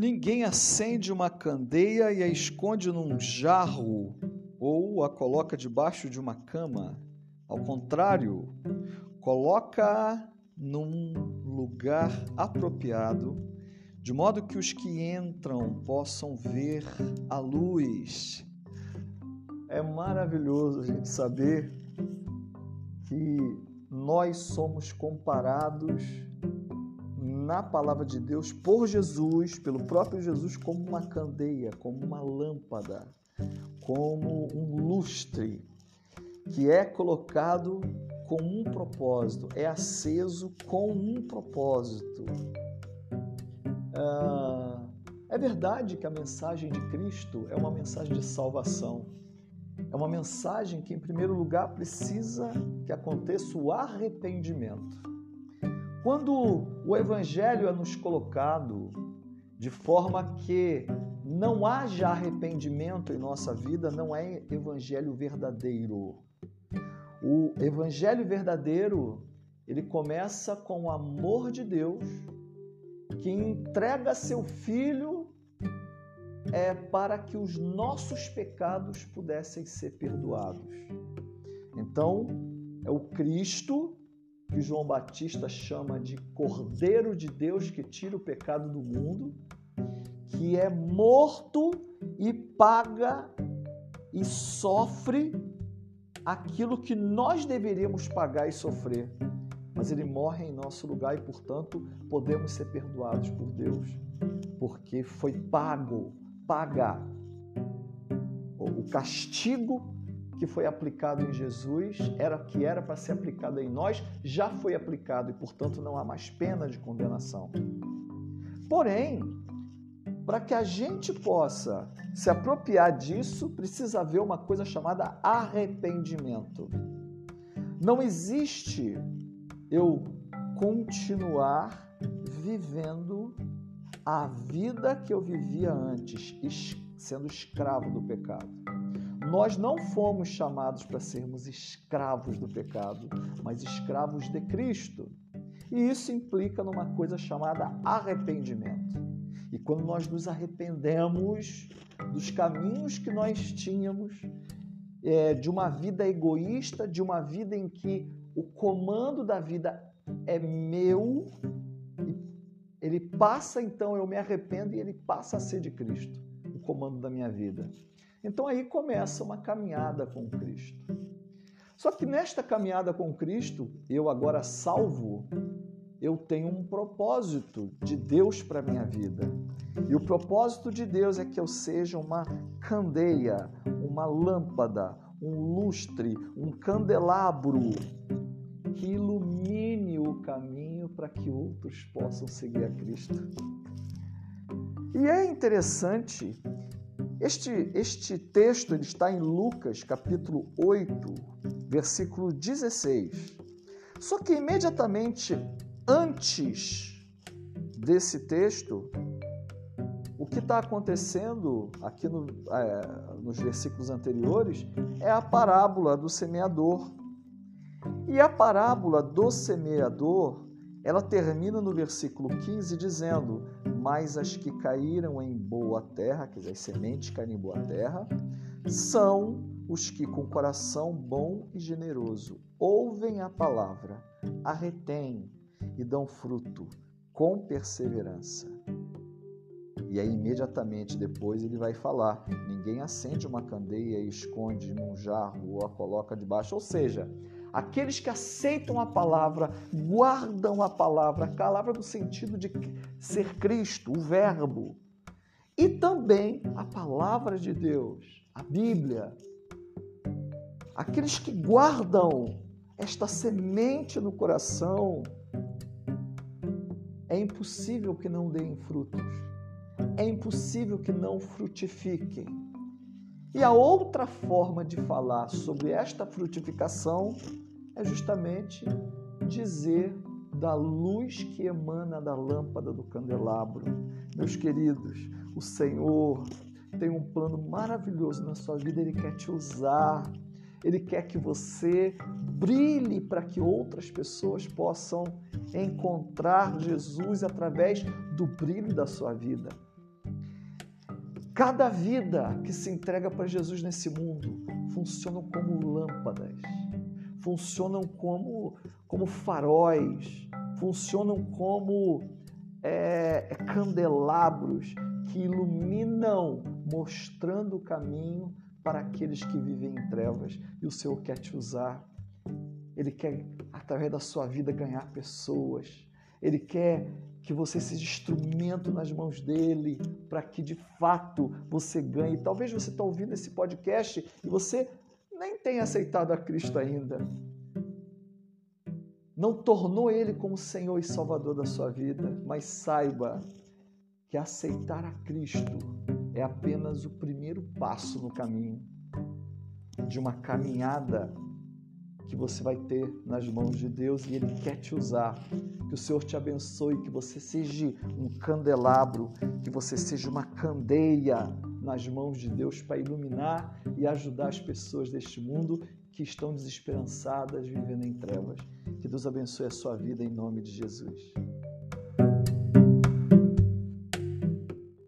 Ninguém acende uma candeia e a esconde num jarro ou a coloca debaixo de uma cama. Ao contrário, coloca num lugar apropriado, de modo que os que entram possam ver a luz. É maravilhoso a gente saber que nós somos comparados na palavra de Deus por Jesus, pelo próprio Jesus, como uma candeia, como uma lâmpada, como um lustre que é colocado com um propósito, é aceso com um propósito. Ah, é verdade que a mensagem de Cristo é uma mensagem de salvação. É uma mensagem que, em primeiro lugar, precisa que aconteça o arrependimento. Quando o Evangelho é nos colocado de forma que não haja arrependimento em nossa vida, não é Evangelho verdadeiro. O Evangelho verdadeiro, ele começa com o amor de Deus, que entrega seu Filho é para que os nossos pecados pudessem ser perdoados. Então, é o Cristo que João Batista chama de Cordeiro de Deus que tira o pecado do mundo, que é morto e paga e sofre aquilo que nós deveríamos pagar e sofrer. Mas ele morre em nosso lugar e, portanto, podemos ser perdoados por Deus, porque foi pago, paga o castigo que foi aplicado em Jesus, era que era para ser aplicado em nós, já foi aplicado e, portanto, não há mais pena de condenação. Porém, para que a gente possa se apropriar disso, precisa haver uma coisa chamada arrependimento. Não existe eu continuar vivendo a vida que eu vivia antes, sendo escravo do pecado. Nós não fomos chamados para sermos escravos do pecado, mas escravos de Cristo. E isso implica numa coisa chamada arrependimento. E quando nós nos arrependemos dos caminhos que nós tínhamos, é, de uma vida egoísta, de uma vida em que o comando da vida é meu, ele passa então, eu me arrependo e ele passa a ser de Cristo, o comando da minha vida. Então aí começa uma caminhada com Cristo. Só que nesta caminhada com Cristo, eu agora salvo, eu tenho um propósito de Deus para minha vida. E o propósito de Deus é que eu seja uma candeia, uma lâmpada, um lustre, um candelabro que ilumine o caminho para que outros possam seguir a Cristo. E é interessante este, este texto ele está em Lucas, capítulo 8, versículo 16. Só que imediatamente antes desse texto, o que está acontecendo aqui no, é, nos versículos anteriores é a parábola do semeador. E a parábola do semeador ela termina no versículo 15 dizendo: Mas as que caíram em boa terra, quer dizer, as sementes caem em boa terra, são os que com coração bom e generoso ouvem a palavra, a retêm e dão fruto com perseverança. E aí, imediatamente depois, ele vai falar: ninguém acende uma candeia e esconde num jarro ou a coloca debaixo. Ou seja, Aqueles que aceitam a palavra, guardam a palavra, a palavra no sentido de ser Cristo, o Verbo. E também a palavra de Deus, a Bíblia. Aqueles que guardam esta semente no coração, é impossível que não deem frutos. É impossível que não frutifiquem. E a outra forma de falar sobre esta frutificação é justamente dizer da luz que emana da lâmpada do candelabro. Meus queridos, o Senhor tem um plano maravilhoso na sua vida, ele quer te usar. Ele quer que você brilhe para que outras pessoas possam encontrar Jesus através do brilho da sua vida. Cada vida que se entrega para Jesus nesse mundo funcionam como lâmpadas, funcionam como, como faróis, funcionam como é, é, candelabros que iluminam, mostrando o caminho para aqueles que vivem em trevas. E o Senhor quer te usar. Ele quer, através da sua vida, ganhar pessoas. Ele quer que você seja instrumento nas mãos dele para que de fato você ganhe. Talvez você está ouvindo esse podcast e você nem tenha aceitado a Cristo ainda não tornou Ele como Senhor e Salvador da sua vida, mas saiba que aceitar a Cristo é apenas o primeiro passo no caminho de uma caminhada que você vai ter nas mãos de Deus e Ele quer te usar. Que o Senhor te abençoe, que você seja um candelabro, que você seja uma candeia nas mãos de Deus para iluminar e ajudar as pessoas deste mundo que estão desesperançadas, vivendo em trevas. Que Deus abençoe a sua vida em nome de Jesus.